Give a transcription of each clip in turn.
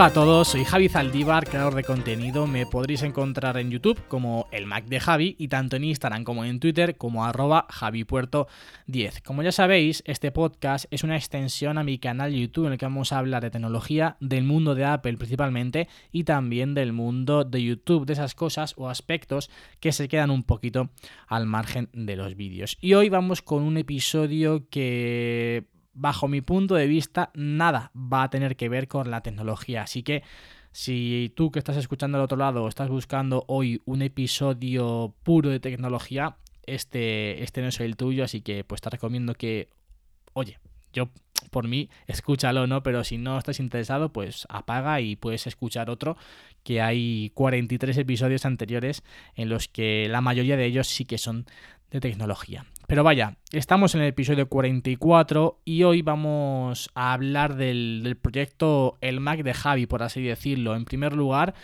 Hola a todos, soy Javi Zaldívar, creador de contenido. Me podréis encontrar en YouTube como el Mac de Javi y tanto en Instagram como en Twitter como arroba javipuerto10. Como ya sabéis, este podcast es una extensión a mi canal YouTube en el que vamos a hablar de tecnología, del mundo de Apple principalmente y también del mundo de YouTube, de esas cosas o aspectos que se quedan un poquito al margen de los vídeos. Y hoy vamos con un episodio que bajo mi punto de vista, nada va a tener que ver con la tecnología. Así que si tú que estás escuchando al otro lado estás buscando hoy un episodio puro de tecnología, este, este no es el tuyo, así que pues te recomiendo que, oye, yo por mí, escúchalo, ¿no? Pero si no estás interesado, pues apaga y puedes escuchar otro, que hay 43 episodios anteriores en los que la mayoría de ellos sí que son de tecnología. Pero vaya, estamos en el episodio 44 y hoy vamos a hablar del, proyecto El Mac de Javi, por así decirlo. En primer lugar,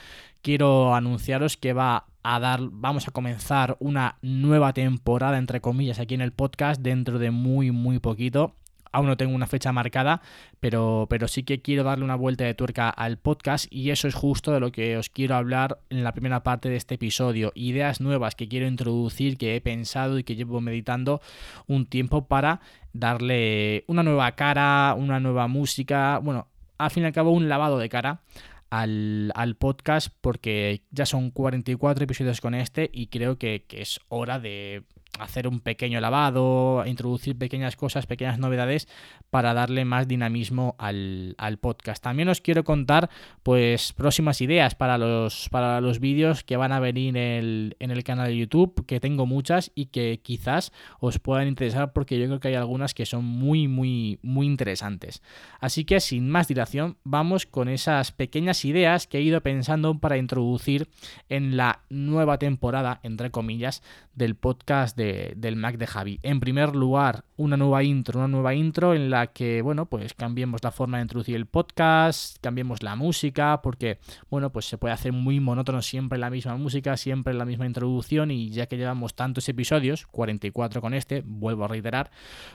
quiero anunciaros que va a dar, vamos a comenzar una nueva temporada, entre comillas, aquí en el podcast dentro de muy, muy poquito aún no tengo una fecha marcada, pero, pero sí que quiero darle una vuelta de tuerca al podcast y eso es justo de lo que os quiero hablar en la primera parte de este episodio. Ideas nuevas que quiero introducir, que he pensado y que llevo meditando un tiempo para darle una nueva cara, una nueva música, bueno, al fin y al cabo un lavado de cara. Al, podcast porque ya son 44 episodios con este y creo que es hora de hacer un pequeño lavado, introducir pequeñas cosas, pequeñas novedades para darle más dinamismo al, podcast. También os quiero contar pues próximas ideas para los, para los vídeos que van a venir en el, canal de YouTube, que tengo muchas y que quizás os puedan interesar porque yo creo que hay algunas que son muy, muy, muy interesantes. Así que sin más dilación, vamos con esas pequeñas ideas que he ido pensando para introducir en la nueva temporada, entre comillas, del podcast de del Mac de Javi. En primer lugar, una nueva intro, una nueva intro en la que, bueno, pues cambiemos la forma de introducir el podcast, cambiemos la música, porque, bueno, pues se puede hacer muy monótono siempre la misma música, siempre la misma introducción y ya que llevamos tantos episodios, 44 con este, vuelvo a reiterar,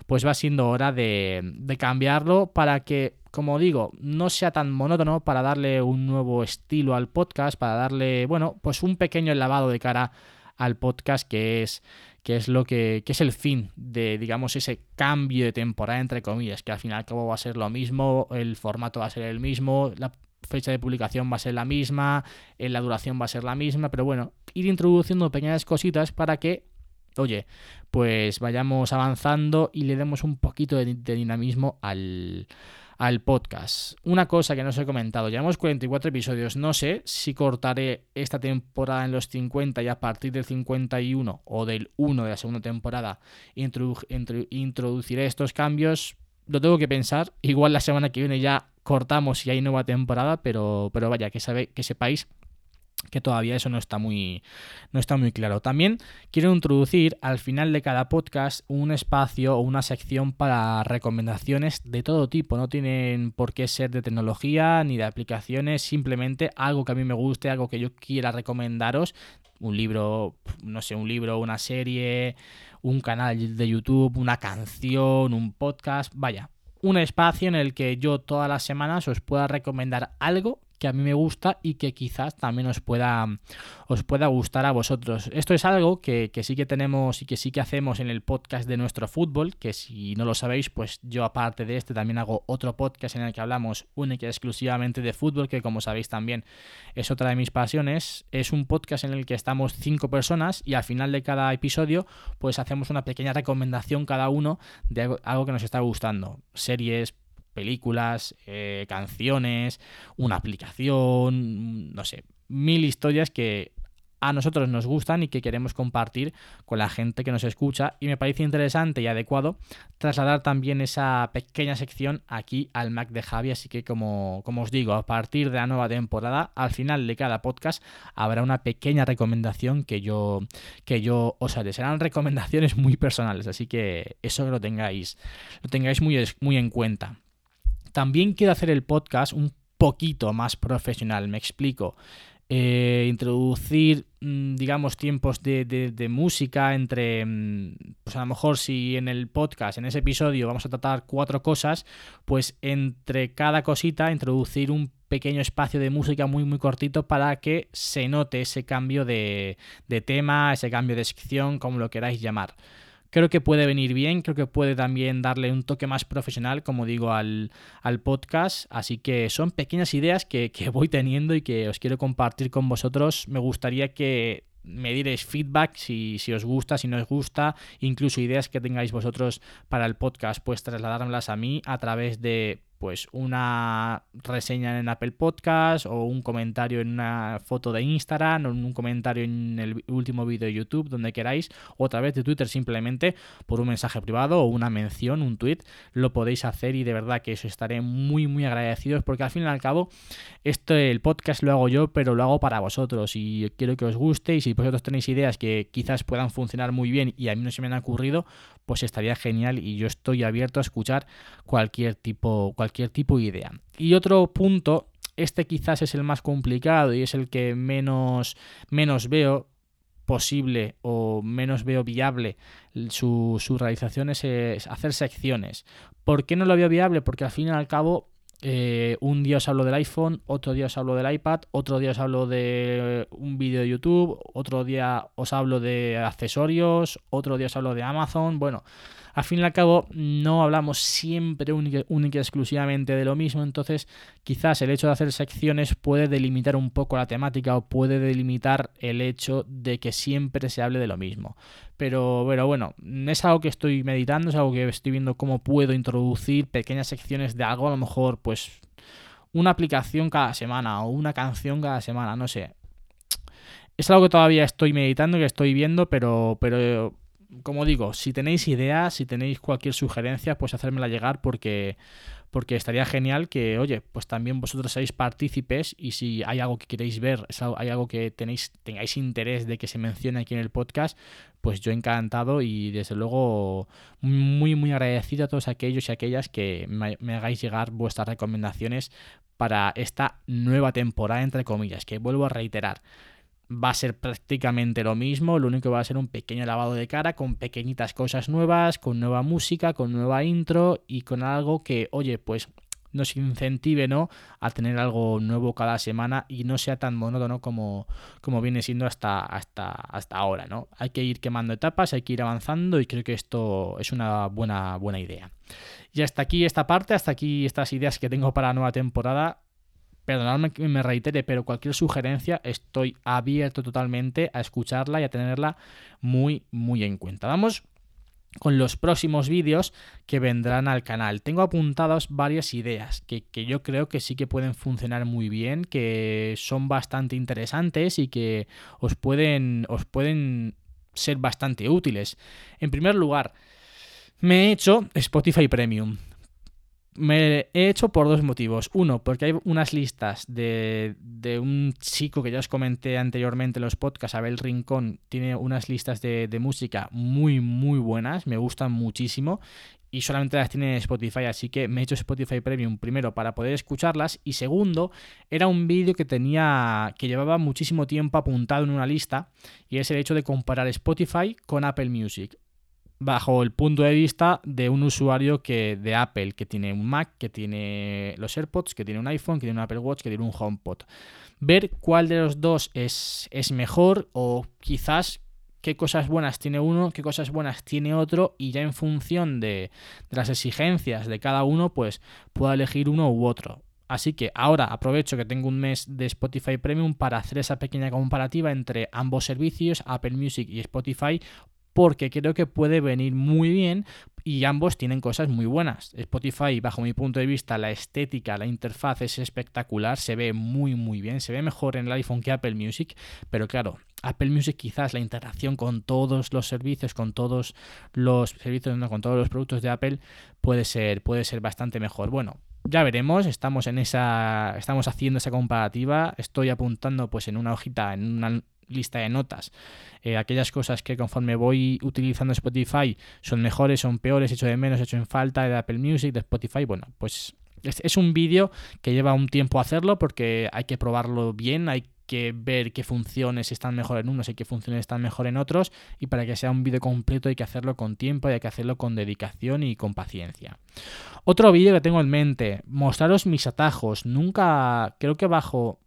pues va siendo hora de, de cambiarlo para que como digo, no sea tan monótono para darle un nuevo estilo al podcast, para darle, bueno, pues un pequeño lavado de cara al podcast que es que es lo que, es el fin de, digamos, ese cambio de temporada, entre comillas, que al final cabo va a ser lo mismo, el formato va a ser el mismo, la fecha de publicación va a ser la misma, eh, la duración va a ser la misma, pero bueno, ir introduciendo pequeñas cositas para que, oye, pues vayamos avanzando y le demos un poquito de dinamismo al, al podcast. Una cosa que no os he comentado, llevamos 44 episodios, no sé si cortaré esta temporada en los 50 y a partir del 51 o del 1 de la segunda temporada introduciré estos cambios. Lo tengo que pensar, igual la semana que viene ya cortamos y hay nueva temporada, pero, pero vaya, que, sabe, que sepáis que todavía eso no está muy no está muy claro. También quiero introducir al final de cada podcast un espacio o una sección para recomendaciones de todo tipo, no tienen por qué ser de tecnología ni de aplicaciones, simplemente algo que a mí me guste, algo que yo quiera recomendaros, un libro, no sé, un libro, una serie, un canal de YouTube, una canción, un podcast, vaya, un espacio en el que yo todas las semanas os pueda recomendar algo que a mí me gusta y que quizás también os pueda, os pueda gustar a vosotros. Esto es algo que, sí que tenemos y que sí que hacemos en el podcast de nuestro fútbol, que si no lo sabéis, pues yo aparte de este también hago otro podcast en el que hablamos única y exclusivamente de fútbol, que como sabéis también es otra de mis pasiones. Es un podcast en el que estamos cinco personas y al final de cada episodio pues hacemos una pequeña recomendación cada uno de algo que nos está gustando. Series, películas, eh, canciones, una aplicación, no sé, mil historias que a nosotros nos gustan y que queremos compartir con la gente que nos escucha y me parece interesante y adecuado trasladar también esa pequeña sección aquí al Mac de Javi, así que como, como os digo, a partir de la nueva temporada, al final de cada podcast habrá una pequeña recomendación que yo, que yo os haré. Serán recomendaciones muy personales, así que eso lo tengáis, lo tengáis muy, muy en cuenta. También quiero hacer el podcast un poquito más profesional, me explico. Eh, introducir, mm, digamos, tiempos de, música entre, mm, pues a lo mejor si en el podcast, en ese episodio, vamos a tratar cuatro cosas, pues entre cada cosita introducir un pequeño espacio de música muy muy cortito para que se note ese cambio de, de tema, ese cambio de sección, como lo queráis llamar. Creo que puede venir bien, creo que puede también darle un toque más profesional, como digo, al, podcast. Así que son pequeñas ideas que, que voy teniendo y que os quiero compartir con vosotros. Me gustaría que me diréis feedback si, si, os gusta, si no os gusta, incluso ideas que tengáis vosotros para el podcast, pues trasladármelas a mí a través de pues una reseña en Apple Podcast o un comentario en una foto de Instagram o un comentario en el último vídeo de YouTube, donde queráis, o a través de Twitter simplemente por un mensaje privado o una mención, un tweet, lo podéis hacer y de verdad que os estaré muy muy agradecidos porque al fin y al cabo esto el podcast lo hago yo, pero lo hago para vosotros y quiero que os guste y si vosotros tenéis ideas que quizás puedan funcionar muy bien y a mí no se me han ocurrido, pues estaría genial y yo estoy abierto a escuchar cualquier tipo cualquier tipo de idea. Y otro punto, este quizás es el más complicado y es el que menos, menos veo posible o menos veo viable su, su realización es, hacer secciones. ¿Por qué no lo veo viable? Porque al fin y al cabo eh, un día os hablo del iPhone, otro día os hablo del iPad, otro día os hablo de un vídeo de YouTube, otro día os hablo de accesorios, otro día os hablo de Amazon. Bueno, al fin y al cabo no hablamos siempre única, y exclusivamente de lo mismo, entonces quizás el hecho de hacer secciones puede delimitar un poco la temática o puede delimitar el hecho de que siempre se hable de lo mismo. Pero, pero bueno, es algo que estoy meditando, es algo que estoy viendo cómo puedo introducir pequeñas secciones de algo, a lo mejor pues una aplicación cada semana o una canción cada semana, no sé. Es algo que todavía estoy meditando, que estoy viendo, pero, pero como digo, si tenéis ideas, si tenéis cualquier sugerencia, pues hacérmela llegar porque, porque estaría genial que, oye, pues también vosotros seáis partícipes y si hay algo que queréis ver, hay algo que tenéis, tengáis interés de que se mencione aquí en el podcast, pues yo encantado y desde luego muy, muy agradecido a todos aquellos y aquellas que me, me hagáis llegar vuestras recomendaciones para esta nueva temporada, entre comillas, que vuelvo a reiterar va a ser prácticamente lo mismo, lo único que va a ser un pequeño lavado de cara con pequeñitas cosas nuevas, con nueva música, con nueva intro y con algo que, oye, pues nos incentive ¿no? a tener algo nuevo cada semana y no sea tan monótono como, como viene siendo hasta, hasta, hasta ahora. ¿no? Hay que ir quemando etapas, hay que ir avanzando y creo que esto es una buena, buena idea. Y hasta aquí esta parte, hasta aquí estas ideas que tengo para la nueva temporada perdonadme que me reitere, pero cualquier sugerencia estoy abierto totalmente a escucharla y a tenerla muy, muy en cuenta. Vamos con los próximos vídeos que vendrán al canal. Tengo apuntadas varias ideas que, que, yo creo que sí que pueden funcionar muy bien, que son bastante interesantes y que os pueden, os pueden ser bastante útiles. En primer lugar, me he hecho Spotify Premium. Me he hecho por dos motivos. Uno, porque hay unas listas de, de, un chico que ya os comenté anteriormente en los podcasts, Abel Rincón, tiene unas listas de, de, música muy, muy buenas, me gustan muchísimo y solamente las tiene en Spotify, así que me he hecho Spotify Premium primero para poder escucharlas y segundo, era un vídeo que tenía, que llevaba muchísimo tiempo apuntado en una lista y es el hecho de comparar Spotify con Apple Music bajo el punto de vista de un usuario que de Apple, que tiene un Mac, que tiene los AirPods, que tiene un iPhone, que tiene un Apple Watch, que tiene un HomePod. Ver cuál de los dos es, es mejor o quizás qué cosas buenas tiene uno, qué cosas buenas tiene otro y ya en función de, las exigencias de cada uno, pues pueda elegir uno u otro. Así que ahora aprovecho que tengo un mes de Spotify Premium para hacer esa pequeña comparativa entre ambos servicios, Apple Music y Spotify, porque creo que puede venir muy bien y ambos tienen cosas muy buenas. Spotify, bajo mi punto de vista, la estética, la interfaz es espectacular, se ve muy muy bien, se ve mejor en el iPhone que Apple Music, pero claro, Apple Music quizás la integración con todos los servicios, con todos los servicios, no, con todos los productos de Apple puede ser puede ser bastante mejor. Bueno, ya veremos, estamos en esa estamos haciendo esa comparativa, estoy apuntando pues en una hojita, en una lista de notas. Eh, aquellas cosas que conforme voy utilizando Spotify son mejores, son peores, hecho de menos, hecho en falta de Apple Music, de Spotify, bueno, pues es, un vídeo que lleva un tiempo hacerlo porque hay que probarlo bien, hay que ver qué funciones están mejor en unos y qué funciones están mejor en otros. Y para que sea un vídeo completo hay que hacerlo con tiempo y hay que hacerlo con dedicación y con paciencia. Otro vídeo que tengo en mente, mostraros mis atajos. Nunca, creo que bajo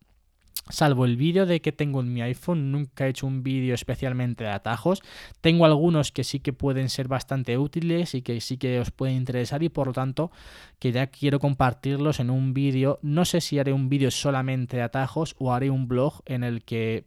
Salvo el vídeo de que tengo en mi iPhone, nunca he hecho un vídeo especialmente de atajos. Tengo algunos que sí que pueden ser bastante útiles y que sí que os pueden interesar y por lo tanto que ya quiero compartirlos en un vídeo. No sé si haré un vídeo solamente de atajos o haré un blog en el que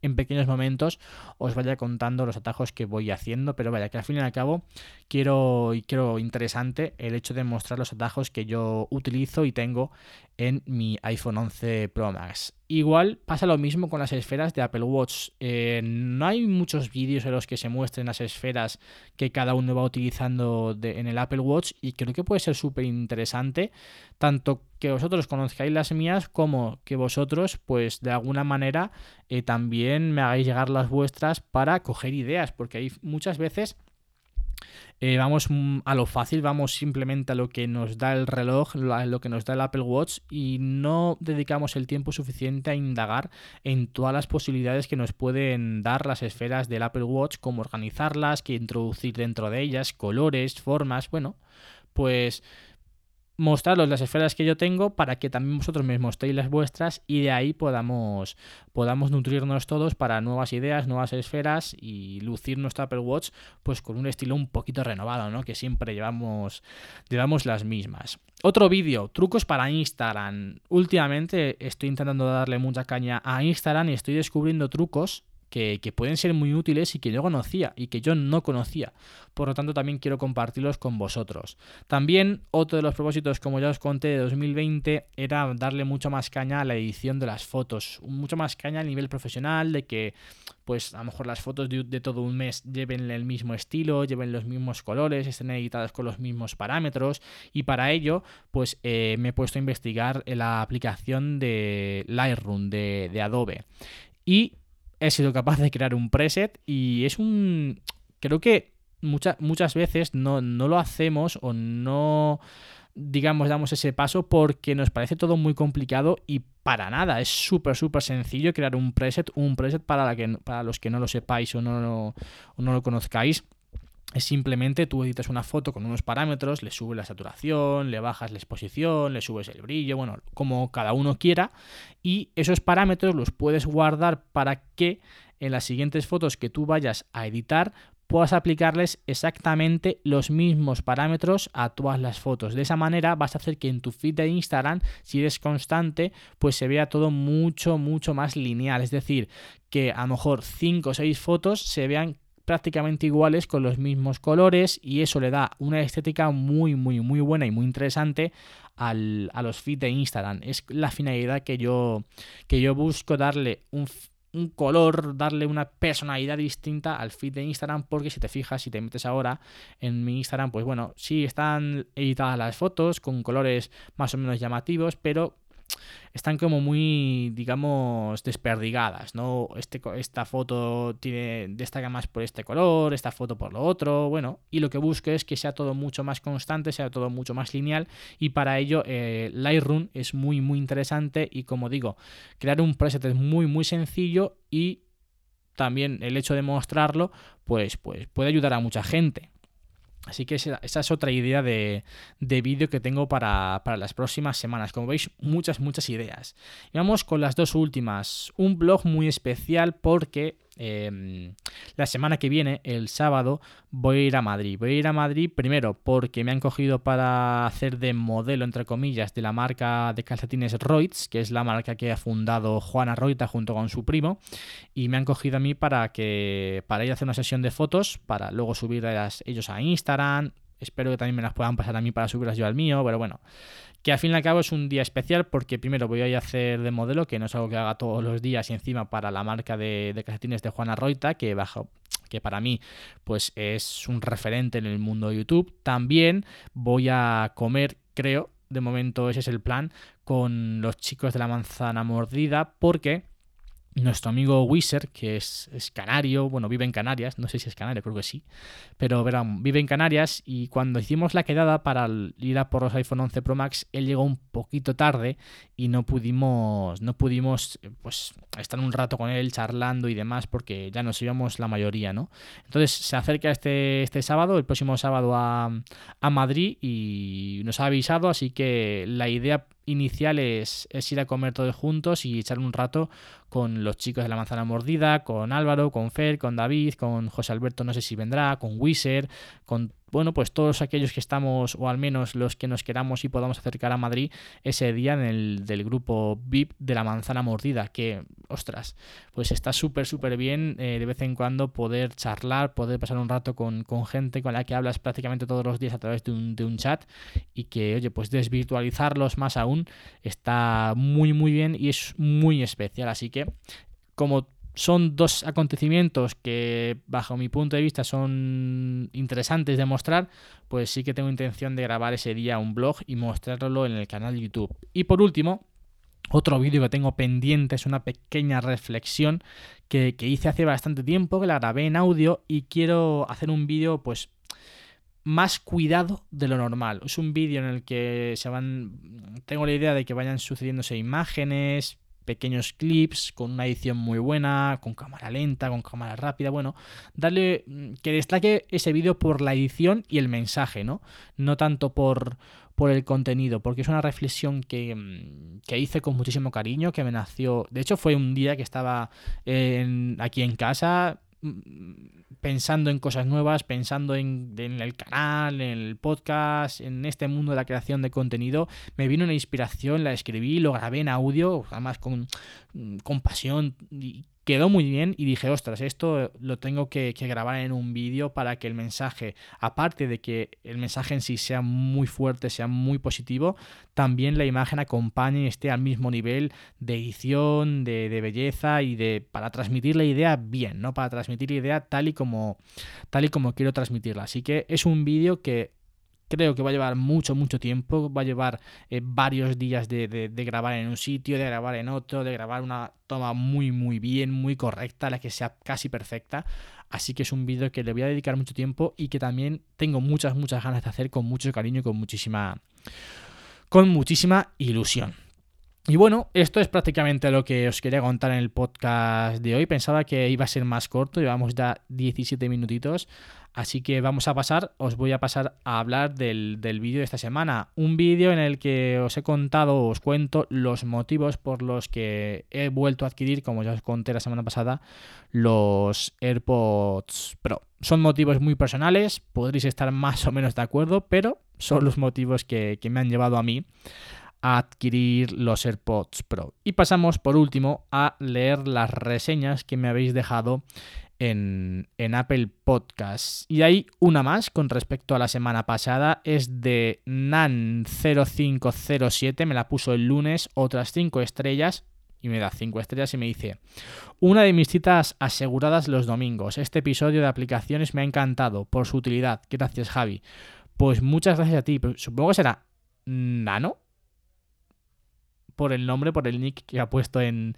en pequeños momentos os vaya contando los atajos que voy haciendo, pero vaya que al fin y al cabo quiero quiero interesante el hecho de mostrar los atajos que yo utilizo y tengo en mi iPhone 11 Pro Max. Igual pasa lo mismo con las esferas de Apple Watch. Eh, no hay muchos vídeos en los que se muestren las esferas que cada uno va utilizando en el Apple Watch y creo que puede ser súper interesante tanto que vosotros conozcáis las mías como que vosotros pues de alguna manera eh, también me hagáis llegar las vuestras para coger ideas porque hay muchas veces eh, vamos a lo fácil, vamos simplemente a lo que nos da el reloj, lo que nos da el Apple Watch y no dedicamos el tiempo suficiente a indagar en todas las posibilidades que nos pueden dar las esferas del Apple Watch, cómo organizarlas, qué introducir dentro de ellas, colores, formas, bueno, pues mostraros las esferas que yo tengo para que también vosotros me mostréis las vuestras y de ahí podamos, podamos nutrirnos todos para nuevas ideas, nuevas esferas y lucir nuestro Apple Watch pues con un estilo un poquito renovado, ¿no? Que siempre llevamos, llevamos las mismas. Otro vídeo, trucos para Instagram. Últimamente estoy intentando darle mucha caña a Instagram y estoy descubriendo trucos que, pueden ser muy útiles y que yo conocía y que yo no conocía. Por lo tanto, también quiero compartirlos con vosotros. También otro de los propósitos, como ya os conté, de 2020 era darle mucho más caña a la edición de las fotos. Mucho más caña a nivel profesional, de que pues a lo mejor las fotos de, todo un mes lleven el mismo estilo, lleven los mismos colores, estén editadas con los mismos parámetros y para ello pues eh, me he puesto a investigar la aplicación de Lightroom de, de Adobe y he sido capaz de crear un preset y es un... Creo que muchas muchas veces no, no lo hacemos o no digamos, damos ese paso porque nos parece todo muy complicado y para nada. Es súper, súper sencillo crear un preset. Un preset para, la que, para los que no lo sepáis o no, o no lo conozcáis es simplemente tú editas una foto con unos parámetros, le subes la saturación, le bajas la exposición, le subes el brillo, bueno, como cada uno quiera, y esos parámetros los puedes guardar para que en las siguientes fotos que tú vayas a editar puedas aplicarles exactamente los mismos parámetros a todas las fotos. De esa manera vas a hacer que en tu feed de Instagram, si eres constante, pues se vea todo mucho, mucho más lineal. Es decir, que a lo mejor 5 o 6 fotos se vean prácticamente iguales con los mismos colores y eso le da una estética muy muy muy buena y muy interesante al, a los feeds de Instagram. Es la finalidad que yo, que yo busco darle un, un color, darle una personalidad distinta al feed de Instagram, porque si te fijas, si te metes ahora en mi Instagram, pues bueno, sí están editadas las fotos con colores más o menos llamativos, pero están como muy, digamos, desperdigadas, ¿no? Este, esta foto tiene, destaca más por este color, esta foto por lo otro, bueno, y lo que busco es que sea todo mucho más constante, sea todo mucho más lineal, y para ello eh, Lightroom es muy, muy interesante, y como digo, crear un preset es muy, muy sencillo, y también el hecho de mostrarlo, pues, pues puede ayudar a mucha gente. Así que esa, es otra idea de, vídeo que tengo para, para, las próximas semanas. Como veis, muchas, muchas ideas. Y vamos con las dos últimas. Un blog muy especial porque Em, la semana que viene, el sábado, voy a ir a Madrid. Voy a ir a Madrid primero porque me han cogido para hacer de modelo, entre comillas, de la marca de calcetines Reutz, que es la marca que ha fundado Juana Reuta junto con su primo. Y me han cogido a mí para, que, para ir a hacer una sesión de fotos, para luego subirlas ellos a Instagram. Espero que también me las puedan pasar a mí para subirlas yo al mío, pero bueno que al fin y al cabo es un día especial porque primero voy a hacer de modelo, que no es algo que haga todos los días y encima para la marca de, de calcetines de Juana Roita, que bajo que para mí pues es un referente en el mundo de YouTube. También voy a comer, creo, de momento ese es el plan, con los chicos de la manzana mordida, porque nuestro amigo Wizard, que es, canario, bueno, vive en Canarias, no sé si es canario, creo que sí, pero verán, vive en Canarias y cuando hicimos la quedada para ir a por los iPhone 11 Pro Max, él llegó un poquito tarde y no pudimos, no pudimos, pues, estar un rato con él charlando y demás porque ya nos íbamos la mayoría, ¿no? Entonces se acerca este, este sábado, el próximo sábado a, a Madrid y nos ha avisado, así que la idea inicial es, ir a comer todos juntos y echar un rato con los chicos de la manzana mordida, con Álvaro, con Fer, con David, con José Alberto, no sé si vendrá, con Wizard, con bueno, pues todos aquellos que estamos, o al menos los que nos queramos y podamos acercar a Madrid ese día en el del grupo VIP de la manzana mordida, que, ostras, pues está súper, súper bien eh, de vez en cuando poder charlar, poder pasar un rato con, gente con la que hablas prácticamente todos los días a través de un, de un chat y que, oye, pues desvirtualizarlos más aún está muy, muy bien y es muy especial. Así que, como son dos acontecimientos que bajo mi punto de vista son interesantes de mostrar, pues sí que tengo intención de grabar ese día un blog y mostrarlo en el canal de YouTube. Y por último, otro vídeo que tengo pendiente es una pequeña reflexión que, hice hace bastante tiempo, que la grabé en audio y quiero hacer un vídeo pues más cuidado de lo normal. Es un vídeo en el que se van. Tengo la idea de que vayan sucediéndose imágenes, pequeños clips con una edición muy buena, con cámara lenta, con cámara rápida, bueno, darle mm, que destaque ese vídeo por la edición y el mensaje, ¿no? No tanto por, por el contenido, porque es una reflexión que, mm, que, hice con muchísimo cariño, que me nació, de hecho fue un día que estaba aquí en casa, pensando en cosas nuevas, pensando en, el canal, en el podcast, en este mundo de la creación de contenido, me vino una inspiración, la escribí, lo grabé en audio, además con, mm, con pasión y quedó muy bien y dije, ostras, esto lo tengo que, grabar en un vídeo para que el mensaje, aparte de que el mensaje en sí sea muy fuerte, sea muy positivo, también la imagen acompañe y esté al mismo nivel de edición, de, belleza y de para transmitir la idea bien, ¿no? Para transmitir la idea tal y como, tal y como quiero transmitirla. Así que es un vídeo que creo que va a llevar mucho, mucho tiempo, va a llevar eh, varios días de, grabar en un sitio, de grabar en otro, de grabar una toma muy, muy bien, muy correcta, la que sea casi perfecta. Así que es un vídeo que le voy a dedicar mucho tiempo y que también tengo muchas, muchas ganas de hacer con mucho cariño y con muchísima, con muchísima ilusión. Y bueno, esto es prácticamente lo que os quería contar en el podcast de hoy. Pensaba que iba a ser más corto, llevamos ya 17 minutitos. Así que vamos a pasar, os voy a pasar a hablar del, vídeo de esta semana. Un vídeo en el que os he contado, os cuento los motivos por los que he vuelto a adquirir, como ya os conté la semana pasada, los AirPods Pro. Son motivos muy personales, podréis estar más o menos de acuerdo, pero son los motivos que, que me han llevado a mí a adquirir los AirPods Pro. Y pasamos por último a leer las reseñas que me habéis dejado en, Apple Podcasts. Y hay una más con respecto a la semana pasada, es de Nan0507, me la puso el lunes, otras 5 estrellas, y me da 5 estrellas y me dice, una de mis citas aseguradas los domingos, este episodio de aplicaciones me ha encantado por su utilidad, gracias Javi. Pues muchas gracias a ti, supongo que será Nano, por el nombre, por el nick que ha puesto en,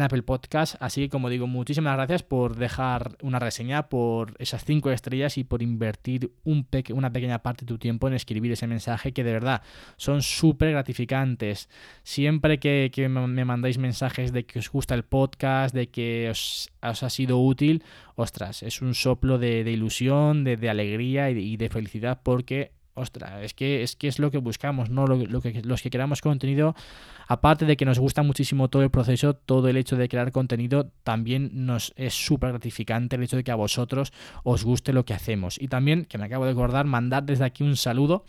Apple Podcast. Así que, como digo, muchísimas gracias por dejar una reseña, por esas cinco estrellas y por invertir un una pequeña parte de tu tiempo en escribir ese mensaje que de verdad son súper gratificantes. Siempre que, me mandáis mensajes de que os gusta el podcast, de que os, ha sido útil, ostras, es un soplo de, ilusión, de, alegría y de felicidad porque ostras, es que es, que es lo que buscamos, ¿no? Lo, que, los que creamos contenido, aparte de que nos gusta muchísimo todo el proceso, todo el hecho de crear contenido, también nos es súper gratificante el hecho de que a vosotros os guste lo que hacemos. Y también, que me acabo de acordar, mandar desde aquí un saludo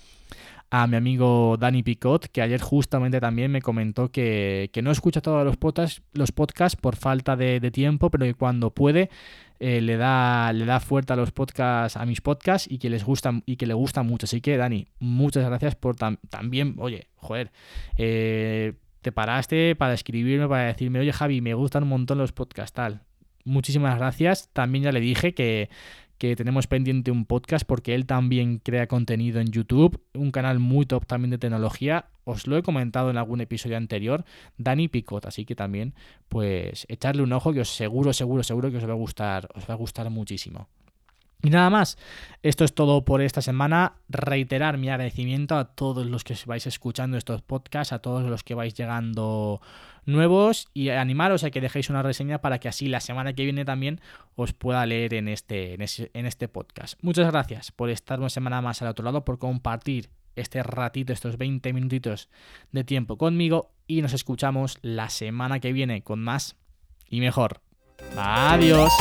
a mi amigo Dani Picot, que ayer justamente también me comentó que, no escucha todos los podcasts, los podcasts por falta de, tiempo, pero que cuando puede eh, le, da, le da fuerte a los podcasts, a mis podcasts y que les gustan y que le gusta mucho. Así que, Dani, muchas gracias por también, oye, joder, eh, te paraste para escribirme, para decirme, oye Javi, me gustan un montón los podcasts, tal. Muchísimas gracias. También ya le dije que, que tenemos pendiente un podcast porque él también crea contenido en YouTube, un canal muy top también de tecnología. Os lo he comentado en algún episodio anterior, Dani Picot, así que también pues echarle un ojo que os seguro, seguro, seguro que os va a gustar, os va a gustar muchísimo. Y nada más, esto es todo por esta semana. Reiterar mi agradecimiento a todos los que vais escuchando estos podcasts, a todos los que vais llegando nuevos y animaros a que dejéis una reseña para que así la semana que viene también os pueda leer en este, en este podcast. Muchas gracias por estar una semana más al otro lado, por compartir este ratito, estos 20 minutitos de tiempo conmigo y nos escuchamos la semana que viene con más y mejor. Adiós.